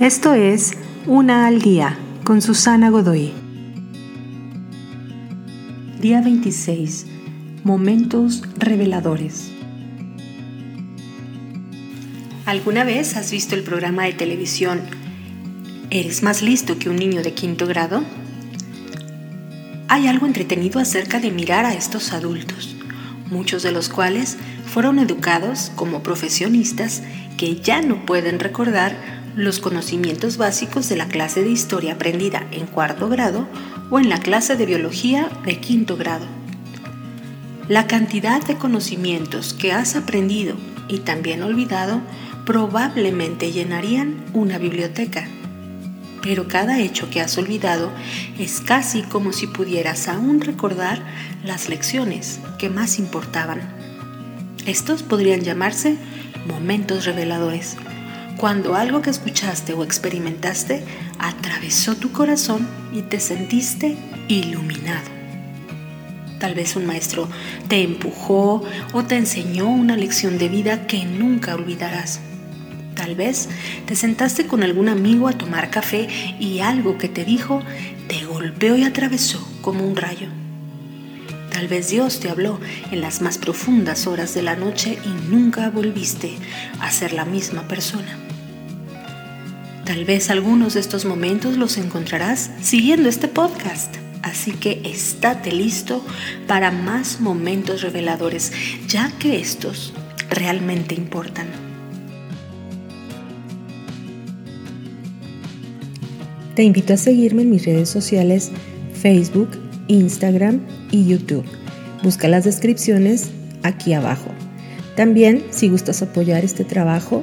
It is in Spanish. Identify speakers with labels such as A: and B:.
A: Esto es Una al Día con Susana Godoy. Día 26. Momentos reveladores. ¿Alguna vez has visto el programa de televisión ¿Eres más listo que un niño de quinto grado? Hay algo entretenido acerca de mirar a estos adultos, muchos de los cuales fueron educados como profesionistas que ya no pueden recordar los conocimientos básicos de la clase de historia aprendida en cuarto grado o en la clase de biología de quinto grado. La cantidad de conocimientos que has aprendido y también olvidado probablemente llenarían una biblioteca. Pero cada hecho que has olvidado es casi como si pudieras aún recordar las lecciones que más importaban. Estos podrían llamarse momentos reveladores cuando algo que escuchaste o experimentaste atravesó tu corazón y te sentiste iluminado. Tal vez un maestro te empujó o te enseñó una lección de vida que nunca olvidarás. Tal vez te sentaste con algún amigo a tomar café y algo que te dijo te golpeó y atravesó como un rayo. Tal vez Dios te habló en las más profundas horas de la noche y nunca volviste a ser la misma persona. Tal vez algunos de estos momentos los encontrarás siguiendo este podcast. Así que estate listo para más momentos reveladores, ya que estos realmente importan. Te invito a seguirme en mis redes sociales Facebook, Instagram y YouTube. Busca las descripciones aquí abajo. También, si gustas apoyar este trabajo,